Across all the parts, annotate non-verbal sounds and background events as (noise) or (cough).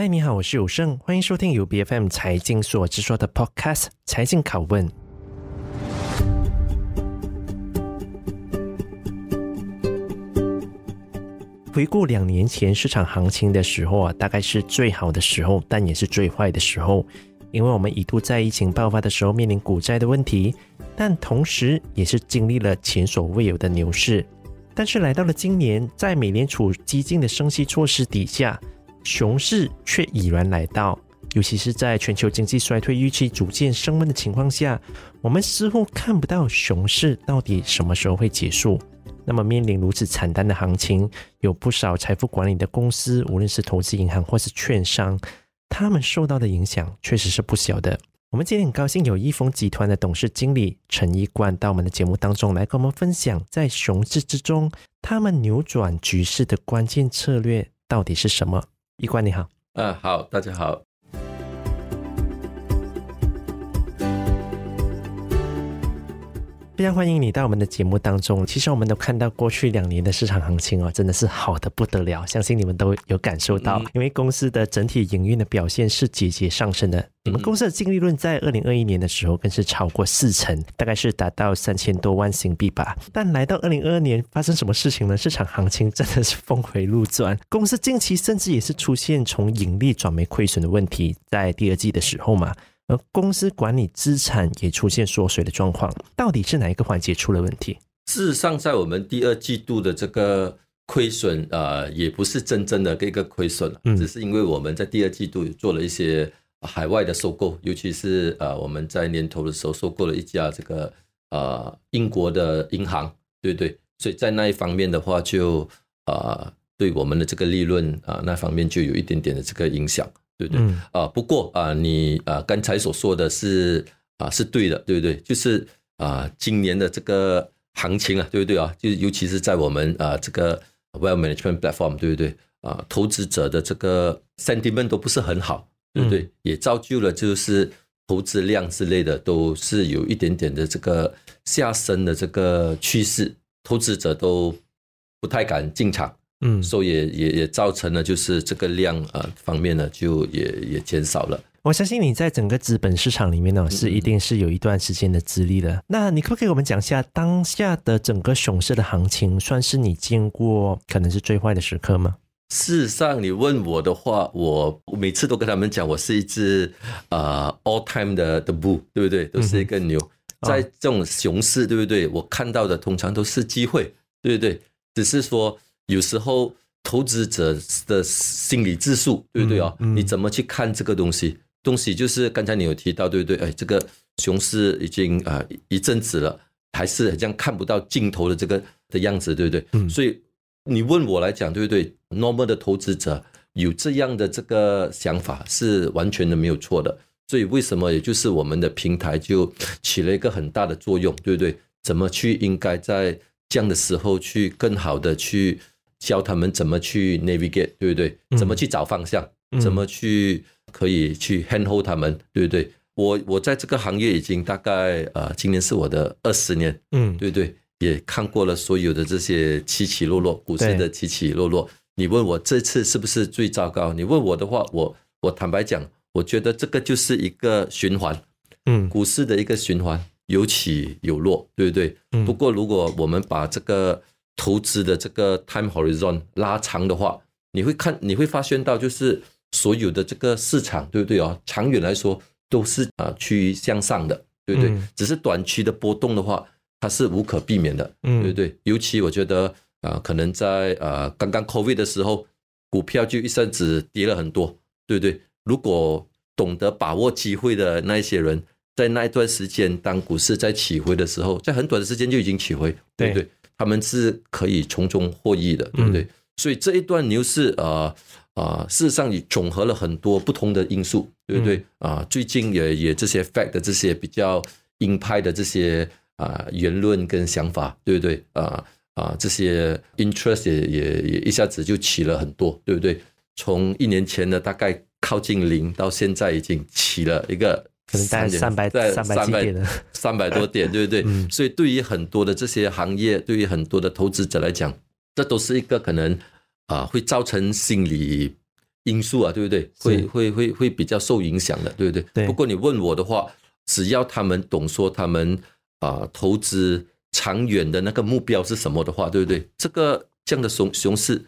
嗨，你好，我是有胜，欢迎收听由 BFM 财经所制作的 Podcast《财经拷问》。回顾两年前市场行情的时候啊，大概是最好的时候，但也是最坏的时候，因为我们一度在疫情爆发的时候面临股灾的问题，但同时也是经历了前所未有的牛市。但是来到了今年，在美联储激进的升息措施底下，熊市却已然来到，尤其是在全球经济衰退预期逐渐升温的情况下，我们似乎看不到熊市到底什么时候会结束。那么，面临如此惨淡的行情，有不少财富管理的公司，无论是投资银行或是券商，他们受到的影响确实是不小的。我们今天很高兴有易丰集团的董事经理陈一冠到我们的节目当中来跟我们分享，在熊市之中，他们扭转局势的关键策略到底是什么？一冠你好，嗯，好，大家好。非常欢迎你到我们的节目当中。其实我们都看到过去两年的市场行情哦，真的是好的不得了。相信你们都有感受到，因为公司的整体营运的表现是节节上升的。你们公司的净利润在二零二一年的时候更是超过四成，大概是达到三千多万新币吧。但来到二零二二年，发生什么事情呢？市场行情真的是峰回路转，公司近期甚至也是出现从盈利转为亏损的问题，在第二季的时候嘛。而公司管理资产也出现缩水的状况，到底是哪一个环节出了问题？事实上，在我们第二季度的这个亏损，呃，也不是真正的一个亏损，只是因为我们在第二季度做了一些海外的收购，尤其是呃，我们在年头的时候收购了一家这个呃英国的银行，对不对？所以在那一方面的话就，就呃，对我们的这个利润啊、呃，那方面就有一点点的这个影响。对对啊，不过啊，你啊刚才所说的是啊是对的，对不对？就是啊，今年的这个行情啊，对不对啊？就尤其是在我们啊这个 Wealth Management Platform，对不对？啊，投资者的这个 sentiment 都不是很好，对不对？也造就了就是投资量之类的都是有一点点的这个下升的这个趋势，投资者都不太敢进场。嗯，所以也也也造成了，就是这个量啊方面呢，就也也减少了。我相信你在整个资本市场里面呢，是一定是有一段时间的资历的。那你可不可以给我们讲一下当下的整个熊市的行情，算是你见过可能是最坏的时刻吗？事实上，你问我的话，我每次都跟他们讲，我是一只呃 all time 的的 bull，对不对？都是一个牛。在这种熊市，对不对？我看到的通常都是机会，对不对？只是说。有时候投资者的心理质素，对不对啊？嗯嗯、你怎么去看这个东西？东西就是刚才你有提到，对不对？哎，这个熊市已经啊、呃、一阵子了，还是好像看不到尽头的这个的样子，对不对？嗯、所以你问我来讲，对不对？Normal 的投资者有这样的这个想法是完全的没有错的。所以为什么？也就是我们的平台就起了一个很大的作用，对不对？怎么去应该在这样的时候去更好的去。教他们怎么去 navigate，对不对？怎么去找方向？嗯、怎么去可以去 handhold 他们，对不对？我我在这个行业已经大概呃，今年是我的二十年，嗯，对不对？也看过了所有的这些起起落落，股市的起起落落。你问我这次是不是最糟糕？你问我的话，我我坦白讲，我觉得这个就是一个循环，嗯，股市的一个循环，有起有落，对不对？嗯、不过如果我们把这个投资的这个 time horizon 拉长的话，你会看，你会发现到，就是所有的这个市场，对不对啊？长远来说都是啊趋于向上的，对不对？嗯、只是短期的波动的话，它是无可避免的，对不对？尤其我觉得啊，可能在呃刚刚 COVID 的时候，股票就一下子跌了很多，对不对？如果懂得把握机会的那一些人，在那一段时间，当股市在起回的时候，在很短的时间就已经起回，对不对？他们是可以从中获益的，对不对？嗯、所以这一段牛市啊啊，事实上也总和了很多不同的因素，对不对？嗯、啊，最近也也这些 fact 的这些比较鹰派的这些啊言论跟想法，对不对？啊啊，这些 interest 也也也一下子就起了很多，对不对？从一年前的大概靠近零，到现在已经起了一个。可能在三百在三百点三百多点，对不对？嗯、所以对于很多的这些行业，对于很多的投资者来讲，这都是一个可能啊、呃，会造成心理因素啊，对不对？会会会会比较受影响的，对不对？对。不过你问我的话，只要他们懂说他们啊、呃、投资长远的那个目标是什么的话，对不对？这个这样的熊熊市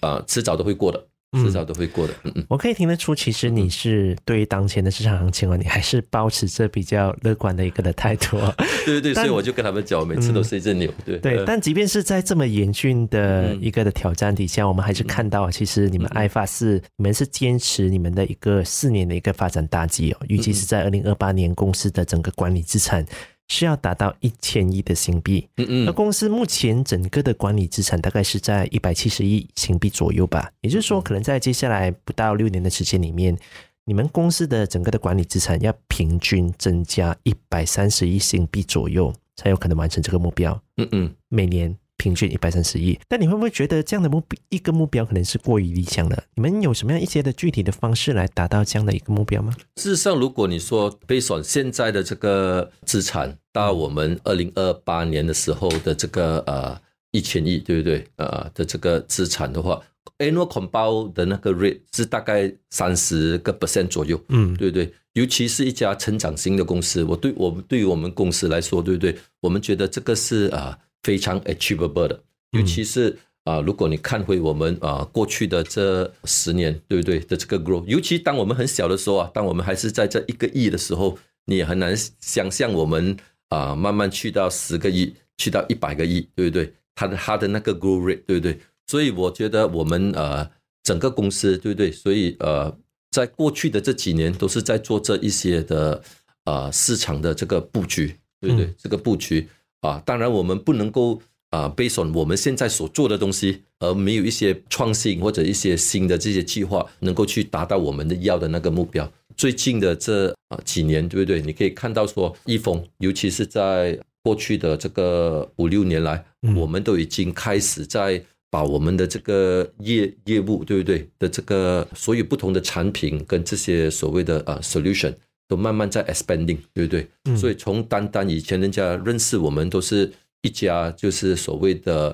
啊，迟早都会过的。迟早都会过的。嗯嗯，我可以听得出，其实你是对于当前的市场行情啊，你还是保持着比较乐观的一个的态度。对 (laughs) 对对，所以我就跟他们讲，我每次都是一只牛。对对，但即便是在这么严峻的一个的挑战底下，我们还是看到，其实你们爱发是你们是坚持你们的一个四年的一个发展大计哦，预计是在二零二八年公司的整个管理资产。是要达到一千亿的新币，嗯嗯，那公司目前整个的管理资产大概是在一百七十亿新币左右吧，也就是说，可能在接下来不到六年的时间里面，你们公司的整个的管理资产要平均增加一百三十亿新币左右，才有可能完成这个目标，嗯嗯，每年。平均一百三十亿，但你会不会觉得这样的目一个目标可能是过于理想了？你们有什么样一些的具体的方式来达到这样的一个目标吗？事实上，如果你说 based on 现在的这个资产到我们二零二八年的时候的这个呃一千亿，对不对？呃的这个资产的话，annual compound 的那个 rate 是大概三十个 percent 左右，嗯，对不对？尤其是一家成长型的公司，我对我们对于我们公司来说，对不对？我们觉得这个是啊。呃非常 achievable 的，尤其是啊、呃，如果你看回我们啊、呃、过去的这十年，对不对的这个 growth，尤其当我们很小的时候啊，当我们还是在这一个亿的时候，你也很难想象我们啊、呃、慢慢去到十个亿，去到一百个亿，对不对？它的它的那个 growth rate，对不对？所以我觉得我们呃整个公司，对不对？所以呃在过去的这几年都是在做这一些的啊、呃、市场的这个布局，对不对？嗯、这个布局。啊，当然我们不能够啊，based on 我们现在所做的东西，而没有一些创新或者一些新的这些计划，能够去达到我们的要的那个目标。最近的这啊几年，对不对？你可以看到说，易峰，尤其是在过去的这个五六年来，我们都已经开始在把我们的这个业业务，对不对？的这个所有不同的产品跟这些所谓的啊 solution。都慢慢在 expanding，对不对？嗯、所以从单单以前人家认识我们都是一家就是所谓的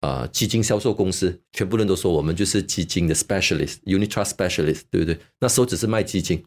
啊、呃、基金销售公司，全部人都说我们就是基金的 specialist，unit trust specialist，对不对？那时候只是卖基金。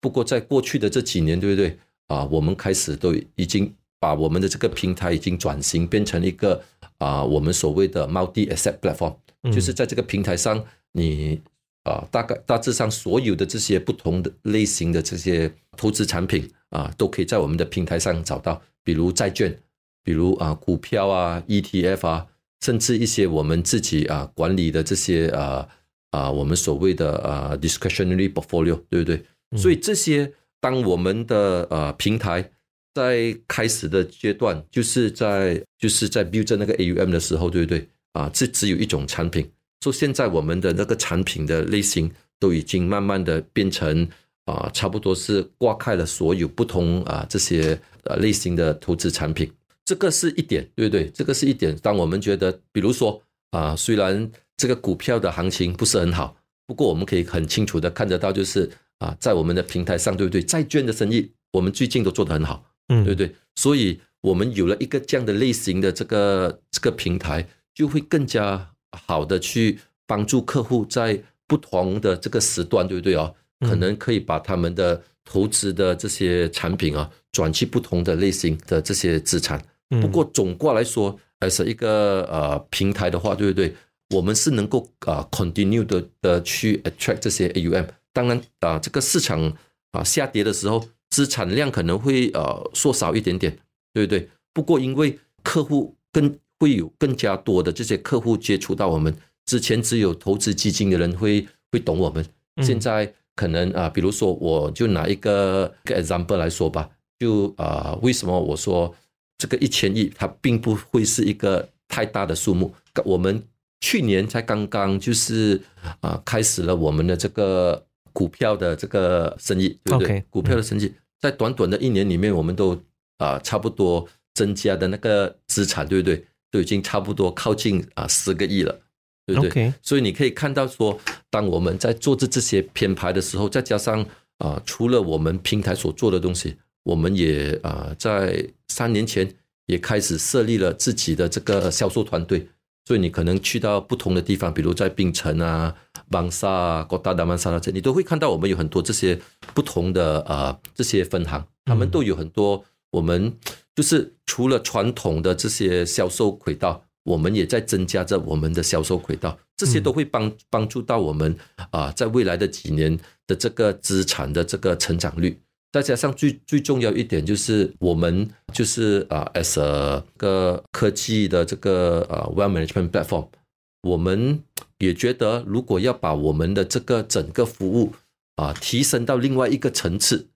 不过在过去的这几年，对不对？啊、呃，我们开始都已经把我们的这个平台已经转型变成一个啊、呃，我们所谓的 multi asset platform，就是在这个平台上你。啊，大概大致上所有的这些不同的类型的这些投资产品啊，都可以在我们的平台上找到，比如债券，比如啊股票啊 ETF 啊，甚至一些我们自己啊管理的这些啊啊我们所谓的啊 discretionary portfolio，对不对？所以这些当我们的呃平台在开始的阶段，就是在就是在 build 那个 AUM 的时候，对不对？啊，这只有一种产品。说现在我们的那个产品的类型都已经慢慢的变成啊，差不多是挂开了所有不同啊这些呃类型的投资产品，这个是一点，对不对？这个是一点。当我们觉得，比如说啊，虽然这个股票的行情不是很好，不过我们可以很清楚的看得到，就是啊，在我们的平台上，对不对？债券的生意我们最近都做得很好，嗯，对不对？所以我们有了一个这样的类型的这个这个平台，就会更加。好的，去帮助客户在不同的这个时段，对不对啊？可能可以把他们的投资的这些产品啊，转去不同的类型的这些资产。不过总括来说，还是一个呃平台的话，对不对？我们是能够啊 continue 的的去 attract 这些 AUM。当然啊，这个市场啊下跌的时候，资产量可能会呃缩少一点点，对不对？不过因为客户跟会有更加多的这些客户接触到我们，之前只有投资基金的人会会懂我们，现在可能啊，比如说我就拿一个一个 example 来说吧，就啊，为什么我说这个一千亿它并不会是一个太大的数目？我们去年才刚刚就是啊开始了我们的这个股票的这个生意，对不对？股票的生意在短短的一年里面，我们都啊差不多增加的那个资产，对不对？都已经差不多靠近啊十个亿了，对不对.所以你可以看到说，当我们在做这这些品牌的时候，再加上啊，除了我们平台所做的东西，我们也啊在三年前也开始设立了自己的这个销售团队。所以你可能去到不同的地方，比如在槟城啊邦萨啊、国大达曼萨拉这，你都会看到我们有很多这些不同的呃这些分行，他们都有很多我们就是除了传统的这些销售渠道，我们也在增加着我们的销售渠道，这些都会帮帮助到我们啊，在未来的几年的这个资产的这个成长率。再加上最最重要一点就是，我们就是啊，as a 个科技的这个呃 wealth management platform，我们也觉得，如果要把我们的这个整个服务啊提升到另外一个层次，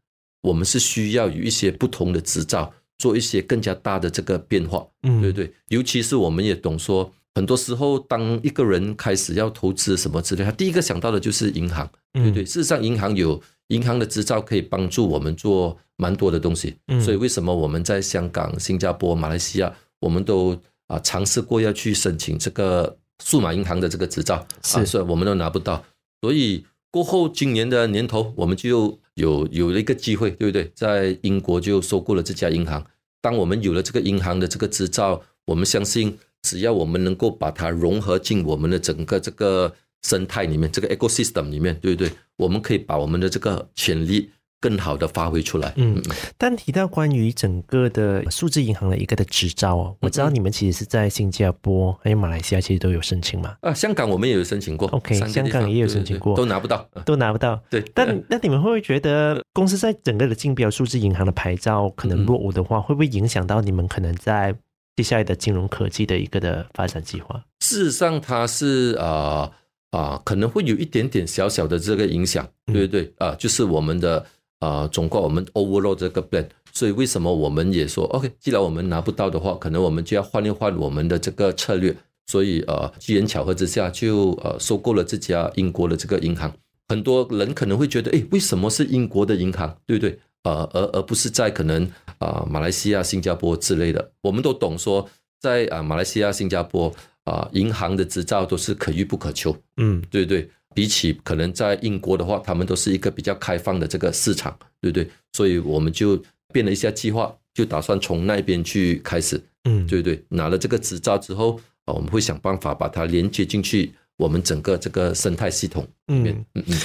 我们是需要有一些不同的执照，做一些更加大的这个变化，嗯，对对。尤其是我们也懂说，很多时候当一个人开始要投资什么之类，他第一个想到的就是银行，对对。事实上，银行有。银行的执照可以帮助我们做蛮多的东西，所以为什么我们在香港、新加坡、马来西亚，我们都啊尝试过要去申请这个数码银行的这个执照，是，所以我们都拿不到。所以过后今年的年头，我们就有有了一个机会，对不对？在英国就收购了这家银行。当我们有了这个银行的这个执照，我们相信只要我们能够把它融合进我们的整个这个。生态里面，这个 ecosystem 里面，对不对？我们可以把我们的这个潜力更好的发挥出来。嗯，但提到关于整个的数字银行的一个的执照哦，我知道你们其实是在新加坡还有马来西亚，其实都有申请嘛。啊，香港我们也有申请过。OK，香港也有申请过，都拿不到，都拿不到。对，但那你们会不会觉得公司在整个的竞标数字银行的牌照可能落伍的话，会不会影响到你们可能在接下来的金融科技的一个的发展计划？事实上，它是啊。啊，可能会有一点点小小的这个影响，对不对？啊，就是我们的啊，总括我们 overall 这个 plan。所以为什么我们也说 OK？既然我们拿不到的话，可能我们就要换一换我们的这个策略。所以呃，机缘巧合之下，就呃收购了这家英国的这个银行。很多人可能会觉得，哎，为什么是英国的银行？对不对？呃，而而不是在可能啊马来西亚、新加坡之类的。我们都懂说，在啊马来西亚、新加坡。啊，银行的执照都是可遇不可求，嗯，对对，比起可能在英国的话，他们都是一个比较开放的这个市场，对不对，所以我们就变了一下计划，就打算从那边去开始，嗯，对对，拿了这个执照之后，啊，我们会想办法把它连接进去我们整个这个生态系统里面，嗯嗯。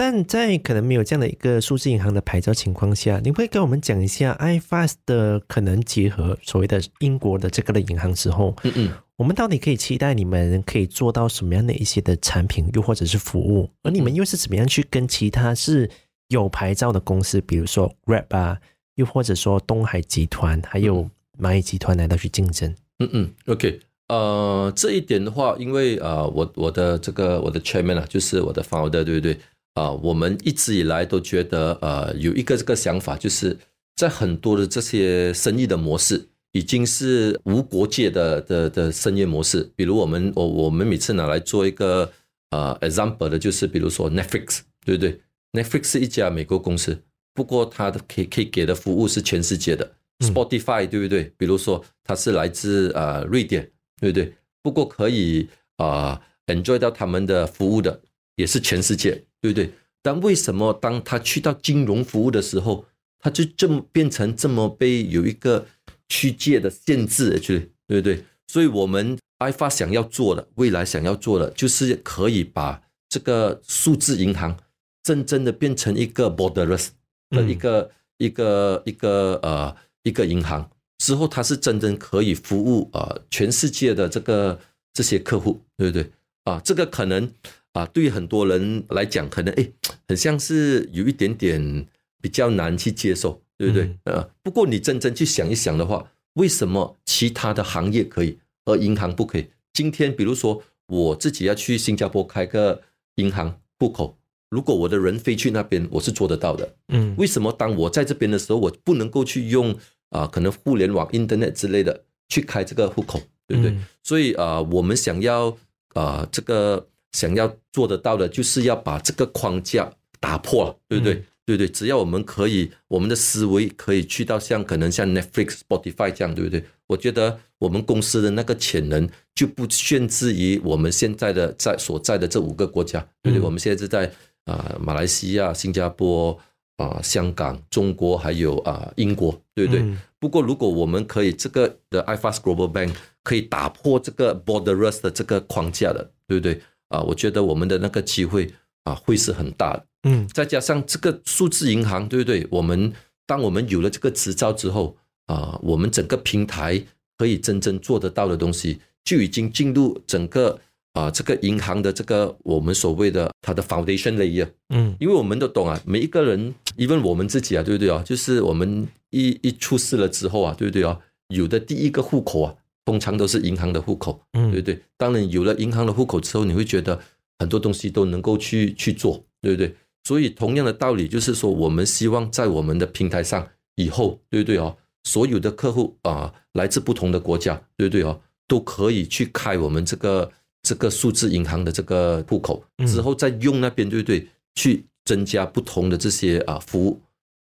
但在可能没有这样的一个数字银行的牌照情况下，你会跟我们讲一下 iFAST 的可能结合所谓的英国的这个的银行之后，嗯嗯，我们到底可以期待你们可以做到什么样的一些的产品，又或者是服务？而你们又是怎么样去跟其他是有牌照的公司，比如说 Grab 啊，又或者说东海集团，还有蚂蚁集团来到去竞争？嗯嗯，OK，呃，这一点的话，因为呃，我我的这个我的 Chairman 啊，就是我的 Founder，对不对？啊，我们一直以来都觉得，呃，有一个这个想法，就是在很多的这些生意的模式，已经是无国界的的的商业模式。比如我们，我我们每次拿来做一个呃 example 的，就是比如说 Netflix，对不对？Netflix 是一家美国公司，不过它的可以可以给的服务是全世界的。Spotify，对不对？比如说它是来自呃瑞典，对不对？不过可以啊、呃、enjoy 到他们的服务的，也是全世界。对不对？但为什么当他去到金融服务的时候，他就这么变成这么被有一个区界的限制去？对不对？所以，我们 iFAST 想要做的，未来想要做的，就是可以把这个数字银行真正的变成一个 borderless 的一个、嗯、一个一个呃一个银行之后，它是真正可以服务呃全世界的这个这些客户，对不对？啊，这个可能。啊，对于很多人来讲，可能诶，很像是有一点点比较难去接受，对不对？呃，不过你真正去想一想的话，为什么其他的行业可以，而银行不可以？今天，比如说我自己要去新加坡开个银行户口，如果我的人飞去那边，我是做得到的。嗯，为什么当我在这边的时候，我不能够去用啊，可能互联网、Internet 之类的去开这个户口，对不对？嗯，所以啊，我们想要啊，这个。想要做得到的，就是要把这个框架打破，对不对？嗯、对对，只要我们可以，我们的思维可以去到像可能像 Netflix、Spotify 这样，对不对？我觉得我们公司的那个潜能就不限制于我们现在的在所在的这五个国家，对不对？嗯、我们现在是在啊、呃、马来西亚、新加坡啊、呃、香港、中国还有啊、呃、英国，对不对？嗯、不过如果我们可以这个的 iFAST Global Bank 可以打破这个 borderless 的这个框架的，对不对？啊，我觉得我们的那个机会啊会是很大的。嗯，再加上这个数字银行，对不对？我们当我们有了这个执照之后啊，我们整个平台可以真正做得到的东西，就已经进入整个啊这个银行的这个我们所谓的它的 foundation layer。嗯，因为我们都懂啊，每一个人，even 我们自己啊，对不对啊？就是我们一一出事了之后啊，对不对啊？有的第一个户口啊。通常都是银行的户口，对不对？当然有了银行的户口之后，你会觉得很多东西都能够去去做，对不对？所以同样的道理，就是说，我们希望在我们的平台上，以后，对不对哦？所有的客户啊，来自不同的国家，对不对哦？都可以去开我们这个这个数字银行的这个户口，之后再用那边，对不对？去增加不同的这些啊服务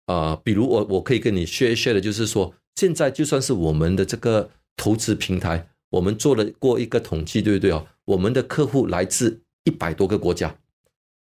啊，比如我我可以跟你 share share 的，就是说，现在就算是我们的这个。投资平台，我们做了过一个统计，对不对哦？我们的客户来自一百多个国家，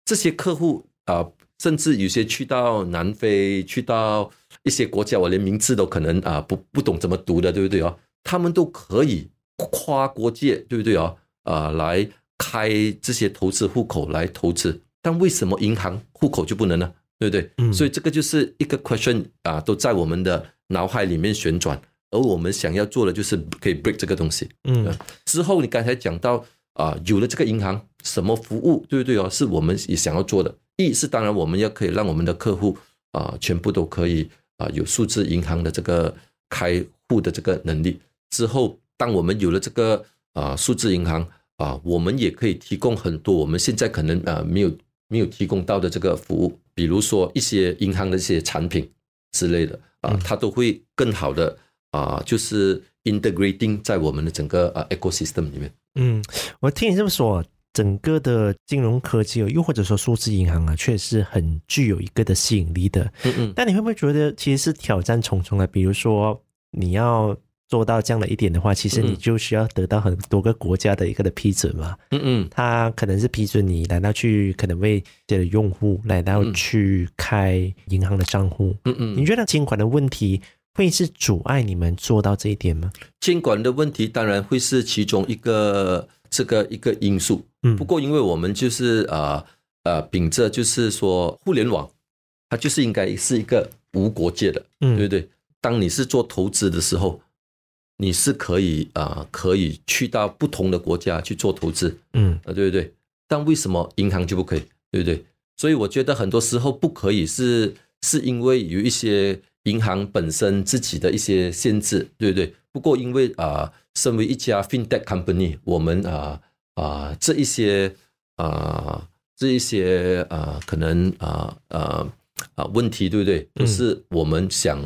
这些客户啊，甚至有些去到南非，去到一些国家，我连名字都可能啊不不懂怎么读的，对不对哦？他们都可以跨国界，对不对哦？啊，来开这些投资户口来投资，但为什么银行户口就不能呢？对不对？嗯，所以这个就是一个 question 啊，都在我们的脑海里面旋转。而我们想要做的就是可以 break 这个东西。嗯，之后你刚才讲到啊，有了这个银行，什么服务，对不对哦？是我们也想要做的。一是当然我们要可以让我们的客户啊，全部都可以啊，有数字银行的这个开户的这个能力。之后，当我们有了这个啊数字银行啊，我们也可以提供很多我们现在可能啊没有没有提供到的这个服务，比如说一些银行的一些产品之类的啊，它都会更好的。啊，就是 integrating 在我们的整个呃 ecosystem 里面。嗯，我听你这么说，整个的金融科技，又或者说数字银行啊，确实很具有一个的吸引力的。嗯嗯。但你会不会觉得其实是挑战重重的？比如说，你要做到这样的一点的话，其实你就需要得到很多个国家的一个的批准嘛。嗯嗯。他可能是批准你来到去，可能为这个用户来到去开银行的账户。嗯嗯。你觉得监管的问题？会是阻碍你们做到这一点吗？监管的问题当然会是其中一个这个一个因素。嗯，不过因为我们就是呃呃秉着就是说互联网，它就是应该是一个无国界的，嗯，对不对？当你是做投资的时候，你是可以啊、呃、可以去到不同的国家去做投资，嗯，啊对不对？但为什么银行就不可以？对不对？所以我觉得很多时候不可以是是因为有一些。银行本身自己的一些限制，对不对？不过因为啊、呃，身为一家 FinTech company，我们啊啊、这一些啊、呃、这一些啊、呃、可能啊啊啊问题，对不对？都、就是我们想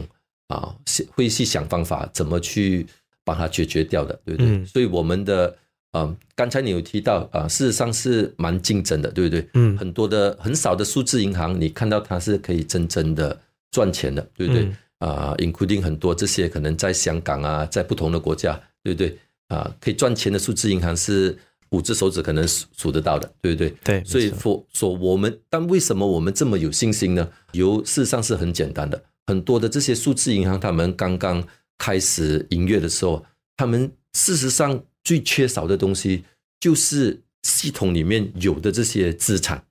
啊、呃、会去想方法怎么去把它解决掉的，对不对？嗯、所以我们的啊、呃，刚才你有提到啊、呃，事实上是蛮竞争的，对不对？嗯，很多的很少的数字银行，你看到它是可以真正的。赚钱的，对不对？啊、嗯 uh,，including 很多这些可能在香港啊，在不同的国家，对不对？啊、uh,，可以赚钱的数字银行是五只手指可能数数得到的，对不对？对。所以说说我们，但为什么我们这么有信心呢？由事实上是很简单的，很多的这些数字银行，他们刚刚开始营业的时候，他们事实上最缺少的东西就是系统里面有的这些资产。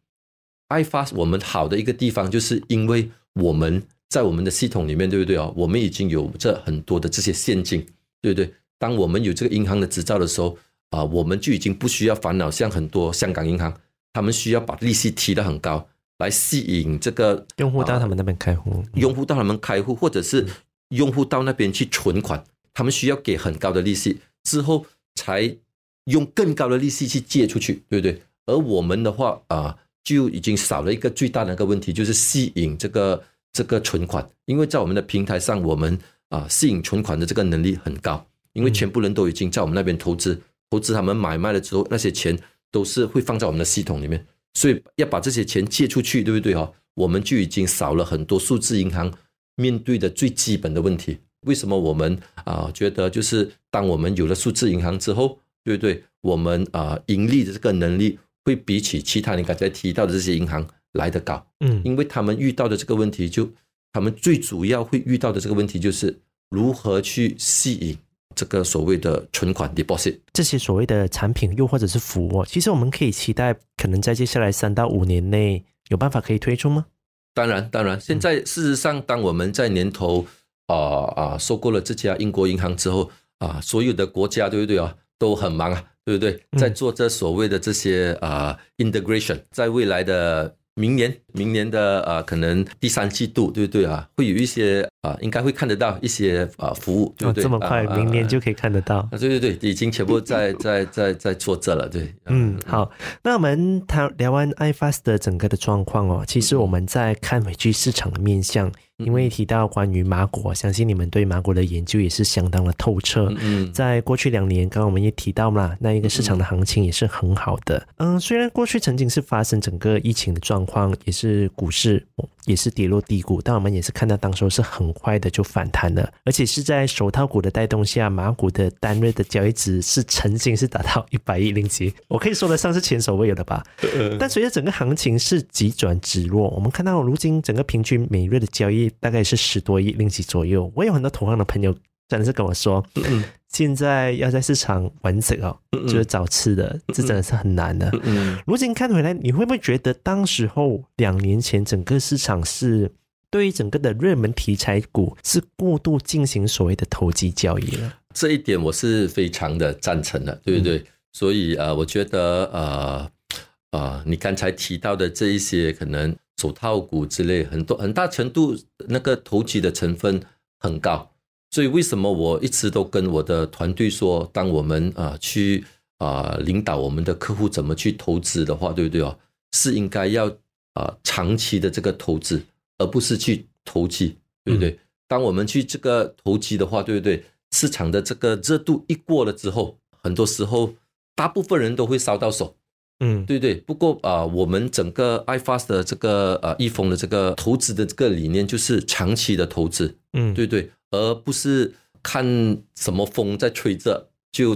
iFAST 我们好的一个地方，就是因为我们。在我们的系统里面，对不对啊？我们已经有这很多的这些现金，对不对？当我们有这个银行的执照的时候啊，我们就已经不需要烦恼，像很多香港银行，他们需要把利息提得很高，来吸引这个用户到他们那边开户，用户到他们开户，或者是用户到那边去存款，他们需要给很高的利息，之后才用更高的利息去借出去，对不对？而我们的话啊，就已经少了一个最大的一个问题，就是吸引这个。这个存款，因为在我们的平台上，我们啊吸引存款的这个能力很高，因为全部人都已经在我们那边投资，投资他们买卖了之后，那些钱都是会放在我们的系统里面，所以要把这些钱借出去，对不对哈？我们就已经少了很多数字银行面对的最基本的问题。为什么我们啊觉得就是当我们有了数字银行之后，对不对？我们啊盈利的这个能力会比起其他你刚才提到的这些银行。来得高，嗯，因为他们遇到的这个问题就，就他们最主要会遇到的这个问题就是如何去吸引这个所谓的存款 deposit 这些所谓的产品又或者是服务，其实我们可以期待，可能在接下来三到五年内有办法可以推出吗？当然，当然。现在事实上，当我们在年头啊啊收购了这家英国银行之后啊，所有的国家对不对啊，都很忙啊，对不对？在做这所谓的这些啊 integration，在未来的。明年，明年的啊，可能第三季度，对不对啊？会有一些啊，应该会看得到一些啊服务，对不对？哦、这么快，明年就可以看得到？啊，对对对，已经全部在在在在做这了，对。嗯，好，那我们谈聊完 iFAST 的整个的状况哦，其实我们在看回去市场的面向。因为提到关于麻果，相信你们对麻果的研究也是相当的透彻。嗯，在过去两年，刚刚我们也提到嘛，那一个市场的行情也是很好的。嗯，虽然过去曾经是发生整个疫情的状况，也是股市也是跌落低谷，但我们也是看到当时是很快的就反弹了，而且是在手套股的带动下，马股的单日的交易值是曾经是达到 (laughs) 一百亿令吉，我可以说得上是前所未有的吧。但随着整个行情是急转直落，我们看到如今整个平均每月的交易。大概是十多亿令吉左右。我有很多同行的朋友真的是跟我说，嗯、现在要在市场完整哦，就是找吃的，这真的是很难的。如今看回来，你会不会觉得当时候两年前整个市场是对于整个的热门题材股是过度进行所谓的投机交易了？这一点我是非常的赞成的，对不对？嗯、所以呃，我觉得呃呃，你刚才提到的这一些可能。手套股之类，很多很大程度那个投机的成分很高，所以为什么我一直都跟我的团队说，当我们啊去啊领导我们的客户怎么去投资的话，对不对哦？是应该要啊长期的这个投资，而不是去投机，对不对？当我们去这个投机的话，对不对？市场的这个热度一过了之后，很多时候大部分人都会烧到手。嗯，对对，不过啊、呃，我们整个 iFAST 的这个呃易峰的这个投资的这个理念就是长期的投资，嗯，对对，而不是看什么风在吹着就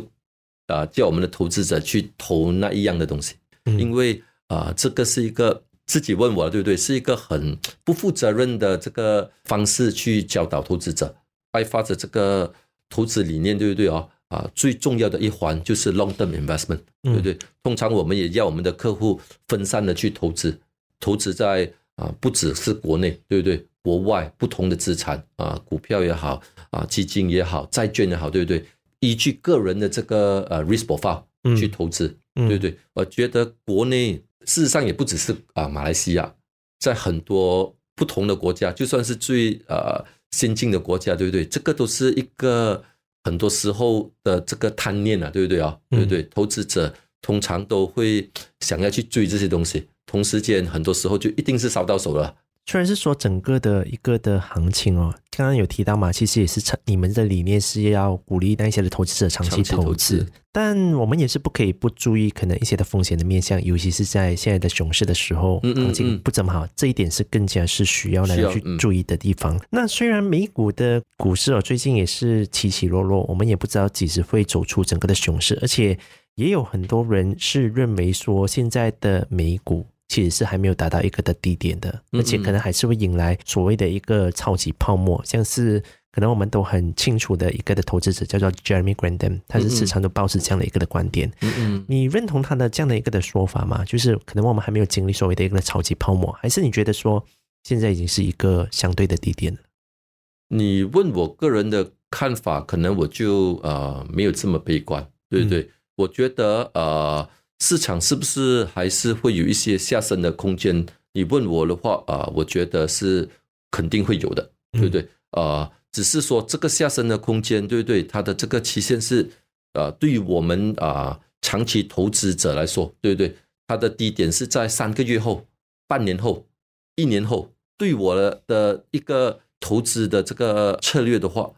啊、呃、叫我们的投资者去投那一样的东西，嗯、因为啊、呃、这个是一个自己问我对不对？是一个很不负责任的这个方式去教导投资者 iFAST 的这个投资理念对不对哦？啊，最重要的一环就是 long term investment，对不对？通常我们也要我们的客户分散的去投资，投资在啊，不只是国内，对不对？国外不同的资产啊，股票也好啊，基金也好，债券也好，对不对？依据个人的这个呃 risk profile 去投资，对不对？我觉得国内事实上也不只是啊，马来西亚，在很多不同的国家，就算是最呃先进的国家，对不对？这个都是一个。很多时候的这个贪念啊，对不对啊？对不对？投资者通常都会想要去追这些东西，同时间很多时候就一定是烧到手了。虽然是说整个的一个的行情哦，刚刚有提到嘛，其实也是长，你们的理念是要鼓励那些的投资者长期投资，但我们也是不可以不注意可能一些的风险的面向，尤其是在现在的熊市的时候，行情不怎么好，这一点是更加是需要来去注意的地方。那虽然美股的股市哦，最近也是起起落落，我们也不知道几时会走出整个的熊市，而且也有很多人是认为说现在的美股。其实是还没有达到一个的低点的，而且可能还是会引来所谓的一个超级泡沫，像是可能我们都很清楚的一个的投资者叫做 Jeremy Grantham，他是时常都保持这样的一个的观点。嗯嗯，你认同他的这样的一个的说法吗？就是可能我们还没有经历所谓的一个超级泡沫，还是你觉得说现在已经是一个相对的低点了？你问我个人的看法，可能我就呃没有这么悲观，对不对？嗯、我觉得呃。市场是不是还是会有一些下升的空间？你问我的话啊、呃，我觉得是肯定会有的，对不对？啊、呃，只是说这个下升的空间，对不对？它的这个期限是啊、呃，对于我们啊、呃、长期投资者来说，对不对？它的低点是在三个月后、半年后、一年后，对我的一个投资的这个策略的话，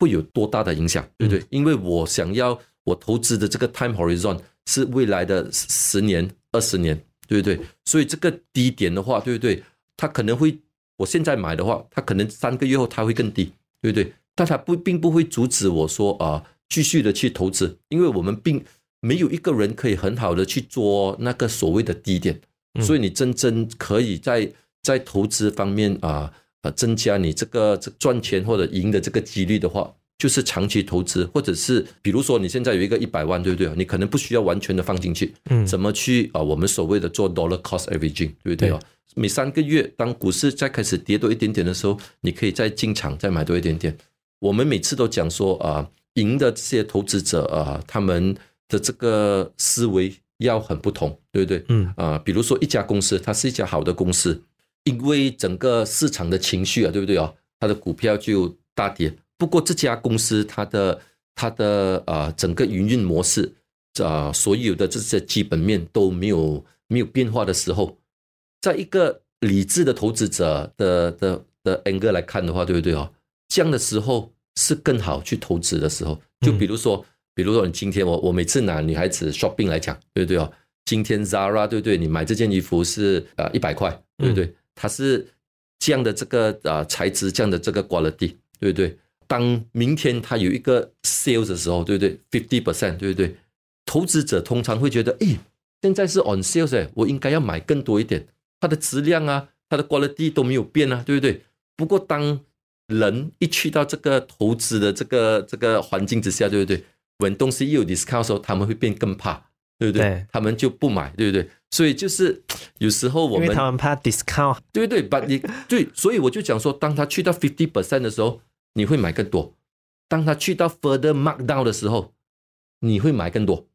会有多大的影响？对不对？因为我想要我投资的这个 time horizon。是未来的十年、二十年，对不对？所以这个低点的话，对不对？它可能会，我现在买的话，它可能三个月后它会更低，对不对？但它不并不会阻止我说啊，继续的去投资，因为我们并没有一个人可以很好的去做那个所谓的低点，所以你真正可以在在投资方面啊啊增加你这个这赚钱或者赢的这个几率的话。就是长期投资，或者是比如说你现在有一个一百万，对不对？你可能不需要完全的放进去，嗯，怎么去啊？我们所谓的做 dollar cost averaging，对不对哦？每三个月，当股市再开始跌多一点点的时候，你可以再进场再买多一点点。我们每次都讲说啊，赢的这些投资者啊，他们的这个思维要很不同，对不对？嗯啊，比如说一家公司，它是一家好的公司，因为整个市场的情绪啊，对不对哦？它的股票就大跌。不过这家公司它的它的啊整个营运模式啊所有的这些基本面都没有没有变化的时候，在一个理智的投资者的的的 angle 来看的话，对不对哦？这样的时候是更好去投资的时候。就比如说，比如说你今天我我每次拿女孩子 shopping 来讲，对不对哦？今天 Zara 对不对？你买这件衣服是啊一百块，对不对？它是这样的这个啊材质，这样的这个 quality，对不对？当明天它有一个 sales 的时候，对不对？fifty percent，对不对？投资者通常会觉得，诶，现在是 on sales，我应该要买更多一点。它的质量啊，它的 quality 都没有变啊，对不对？不过当人一去到这个投资的这个这个环境之下，对不对？when 东西有 discount 的时候，他们会变更怕，对不对？对他们就不买，对不对？所以就是有时候我们他们怕 discount，对不对？But 你对，所以我就讲说，当他去到 fifty percent 的时候。你会买更多，当他去到 further markdown 的时候，你会买更多，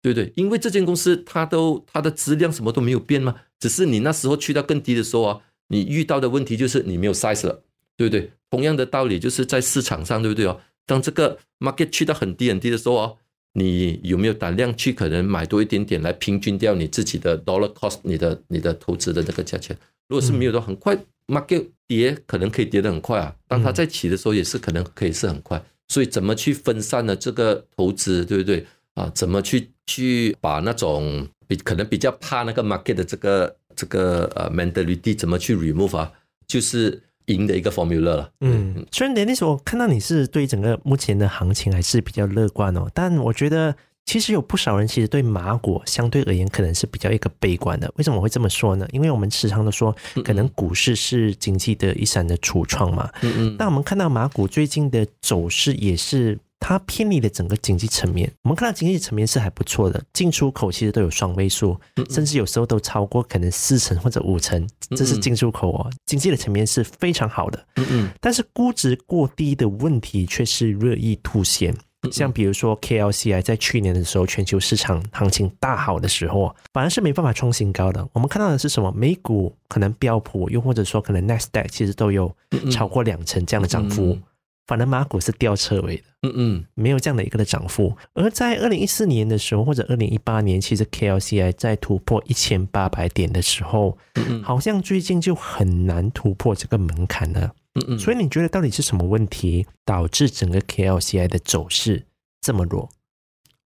对不对？因为这间公司它都它的质量什么都没有变嘛，只是你那时候去到更低的时候啊，你遇到的问题就是你没有 size 了，对不对？同样的道理就是在市场上，对不对哦？当这个 market 去到很低很低的时候啊，你有没有胆量去可能买多一点点来平均掉你自己的 dollar cost，你的你的投资的这个价钱？如果是没有的，很快。market 跌可能可以跌得很快啊，当它在起的时候也是可能可以是很快，所以怎么去分散呢？这个投资对不对啊？怎么去去把那种比可能比较怕那个 market 的这个这个呃 mentality 怎么去 remove 啊？就是赢的一个 formula 了。嗯，虽然 Dennis 我看到你是对整个目前的行情还是比较乐观哦，但我觉得。其实有不少人其实对马股相对而言可能是比较一个悲观的。为什么我会这么说呢？因为我们时常都说，可能股市是经济的一闪的橱窗嘛。嗯嗯。那我们看到马股最近的走势也是它偏离了整个经济层面。我们看到经济层面是还不错的，进出口其实都有双位数，甚至有时候都超过可能四成或者五成，这是进出口哦。经济的层面是非常好的。嗯嗯。但是估值过低的问题却是日益凸显。像比如说 KLCI 在去年的时候，全球市场行情大好的时候，反而是没办法创新高的。我们看到的是什么？美股可能标普，又或者说可能 Nasdaq，其实都有超过两成这样的涨幅。反而马股是吊车尾的，嗯嗯，没有这样的一个的涨幅。而在二零一四年的时候，或者二零一八年，其实 KLCI 在突破一千八百点的时候，好像最近就很难突破这个门槛了。嗯嗯，所以你觉得到底是什么问题导致整个 KLCI 的走势这么弱？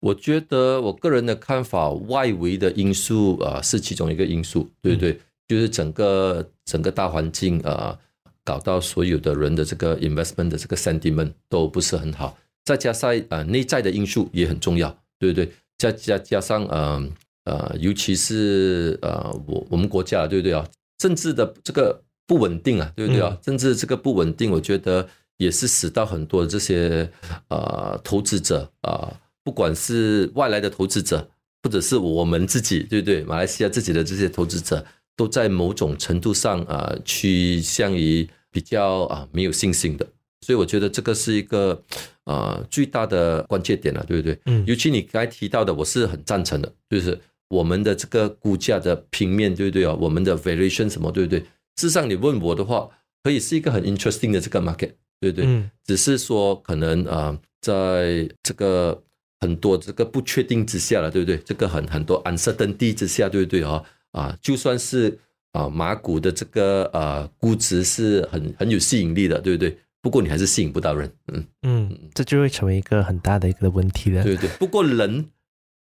我觉得我个人的看法，外围的因素啊是其中一个因素，对不对？嗯、就是整个整个大环境啊，搞到所有的人的这个 investment 的这个 sentiment 都不是很好，再加上啊内在的因素也很重要，对不对？再加加上嗯呃，呃，尤其是呃我我们国家对不对啊？政治的这个。不稳定啊，对不对啊？甚至这个不稳定，我觉得也是使到很多这些呃投资者啊，不管是外来的投资者，或者是我们自己，对不对？马来西亚自己的这些投资者，都在某种程度上啊，趋向于比较啊没有信心的。所以我觉得这个是一个呃最大的关键点了，对不对？嗯。尤其你刚才提到的，我是很赞成的，就是我们的这个股价的平面，对不对啊？我们的 variation 什么，对不对？事实上，你问我的话，可以是一个很 interesting 的这个 market，对不对？嗯。只是说，可能啊，在这个很多这个不确定之下了，对不对？这个很很多 uncertainty 之下，对不对啊？啊，就算是啊马股的这个啊估值是很很有吸引力的，对不对？不过你还是吸引不到人，嗯嗯，这就会成为一个很大的一个问题了。对对。不过人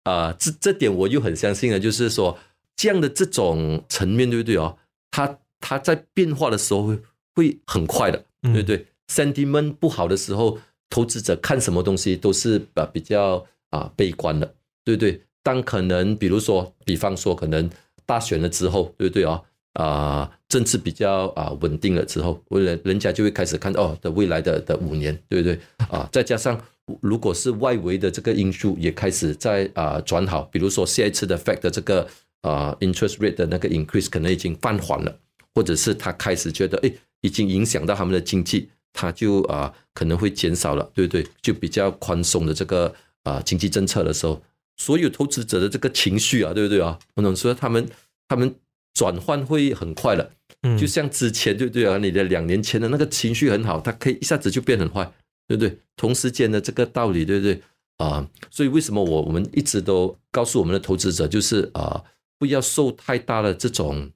啊，这这点我又很相信了，就是说这样的这种层面，对不对哦？它。它在变化的时候会会很快的，对不对？Sentiment 不好的时候，投资者看什么东西都是啊比较啊悲观的，对不对？当可能比如说，比方说可能大选了之后，对不对啊？啊、呃、政治比较啊稳定了之后，为了人家就会开始看哦的未来的的五年，对不对啊？再加上如果是外围的这个因素也开始在啊转好，比如说下一次的 Fed 的这个啊 interest rate 的那个 increase 可能已经放缓了，或者是他开始觉得哎已经影响到他们的经济，他就啊可能会减少了，对不对？就比较宽松的这个啊经济政策的时候，所有投资者的这个情绪啊，对不对啊？我能说他们他们。转换会很快了，就像之前对不对啊？你的两年前的那个情绪很好，它可以一下子就变很坏，对不对？同时间的这个道理，对不对啊？所以为什么我我们一直都告诉我们的投资者，就是啊，不要受太大的这种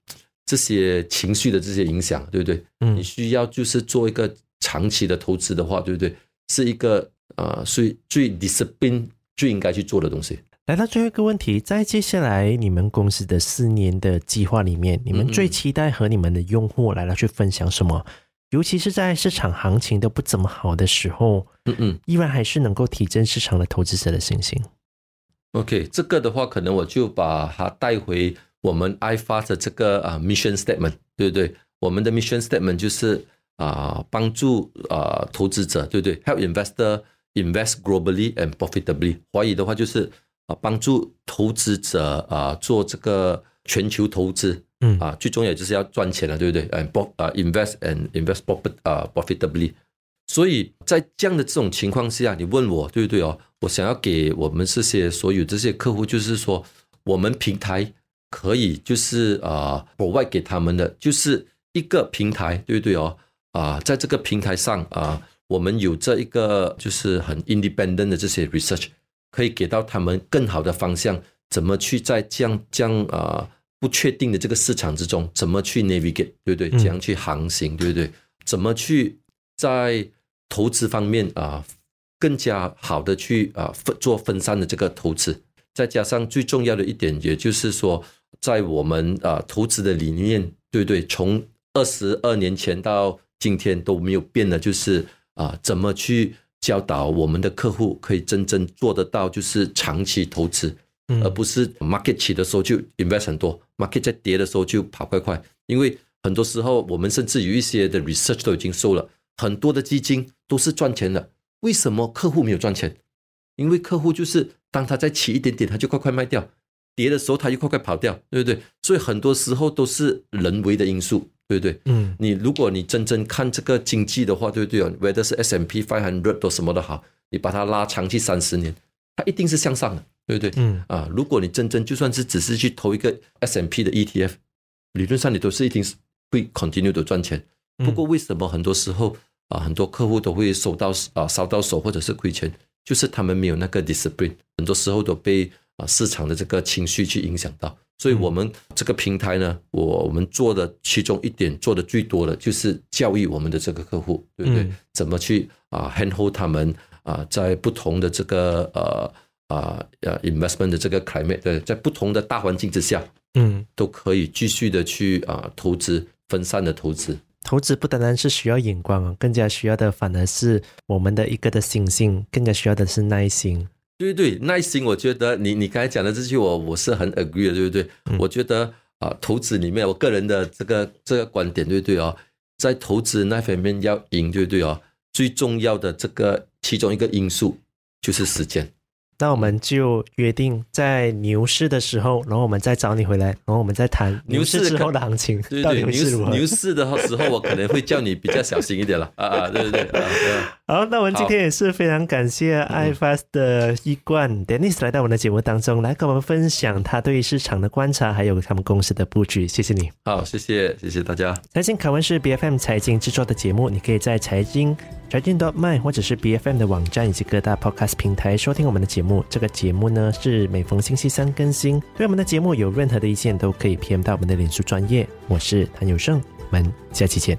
这些情绪的这些影响，对不对？嗯你需要就是做一个长期的投资的话，对不对？是一个呃，最最 discipline 最应该去做的东西。来到最后一个问题，在接下来你们公司的四年的计划里面，你们最期待和你们的用户来了去分享什么？嗯嗯，尤其是在市场行情都不怎么好的时候，嗯嗯，依然还是能够提振市场的投资者的信心。OK，这个的话，可能我就把它带回我们 iFAST 的这个啊 mission statement，对不对？我们的 mission statement 就是啊帮助啊投资者，对不对？Help investor invest globally and profitably。华语的话就是。啊，帮助投资者啊做这个全球投资，嗯啊，最重要就是要赚钱了，对不对？嗯，博啊，invest and invest profit 啊，profitably。所以在这样的这种情况下，你问我对不对哦？我想要给我们这些所有这些客户，就是说，我们平台可以就是啊，provide 给他们的就是一个平台，对不对哦？啊，在这个平台上啊，我们有这一个就是很 independent 的这些 research。可以给到他们更好的方向，怎么去在这样这样啊不确定的这个市场之中，怎么去 navigate，对不对？怎样去航行，对不对？怎么去在投资方面啊更加好的去啊分做分散的这个投资，再加上最重要的一点，也就是说，在我们啊投资的理念，对不对？从二十二年前到今天都没有变的，就是啊怎么去。教导我们的客户可以真正做得到，就是长期投资，而不是 market 起的时候就 invest 很多，market 在跌的时候就跑快快。因为很多时候我们甚至有一些的 research 都已经收了，很多的基金都是赚钱的，为什么客户没有赚钱？因为客户就是当他再起一点点，他就快快卖掉，跌的时候它就快快跑掉，对不对？所以很多时候都是人为的因素。对不对？嗯，你如果你真正看这个经济的话，对不对啊？Whether 是 S&P 500都什么的好，你把它拉长期三十年，它一定是向上的，对不对？嗯啊，如果你真正就算是只是去投一个 S M P 的 ETF，理论上你都是一定是会 continue 的赚钱。不过为什么很多时候啊，很多客户都会收到啊烧到手或者是亏钱，就是他们没有那个 discipline，很多时候都被啊市场的这个情绪去影响到。所以，我们这个平台呢，我我们做的其中一点做的最多的就是教育我们的这个客户，对不对？怎么去啊 handhold 他们啊，在不同的这个呃啊呃 investment 的这个 climate，对，在不同的大环境之下，嗯，都可以继续的去啊投资，分散的投资。投资不单单是需要眼光啊，更加需要的反而是我们的一个的心性，更加需要的是耐心。对对，耐心，我觉得你你刚才讲的这句我我是很 agree 的，对不对？我觉得啊、投资里面我个人的这个这个观点，对不对哦？在投资那方面要赢，对不对哦？最重要的这个其中一个因素就是时间。那我们就约定在牛市的时候，然后我们再找你回来，然后我们再谈牛市之后的行情。对对，牛市牛市的时候，我可能会叫你比较小心一点了。啊啊，对对对，啊对啊。(laughs) 好，那我们今天也是非常感谢 iFAST 的一贯 Dennis 来到我们的节目当中，来跟我们分享他对市场的观察，还有他们公司的布局。谢谢你。好，谢谢，谢谢大家。财经凯文是 BFM 财经制作的节目，你可以在财经。财经 .dot .my 或者是 BFM 的网站以及各大 Podcast 平台收听我们的节目。目这个节目呢，是每逢星期三更新。对我们的节目有任何的意见都可以 PM 到我们的脸书专业。我是谭友胜，我们下期见。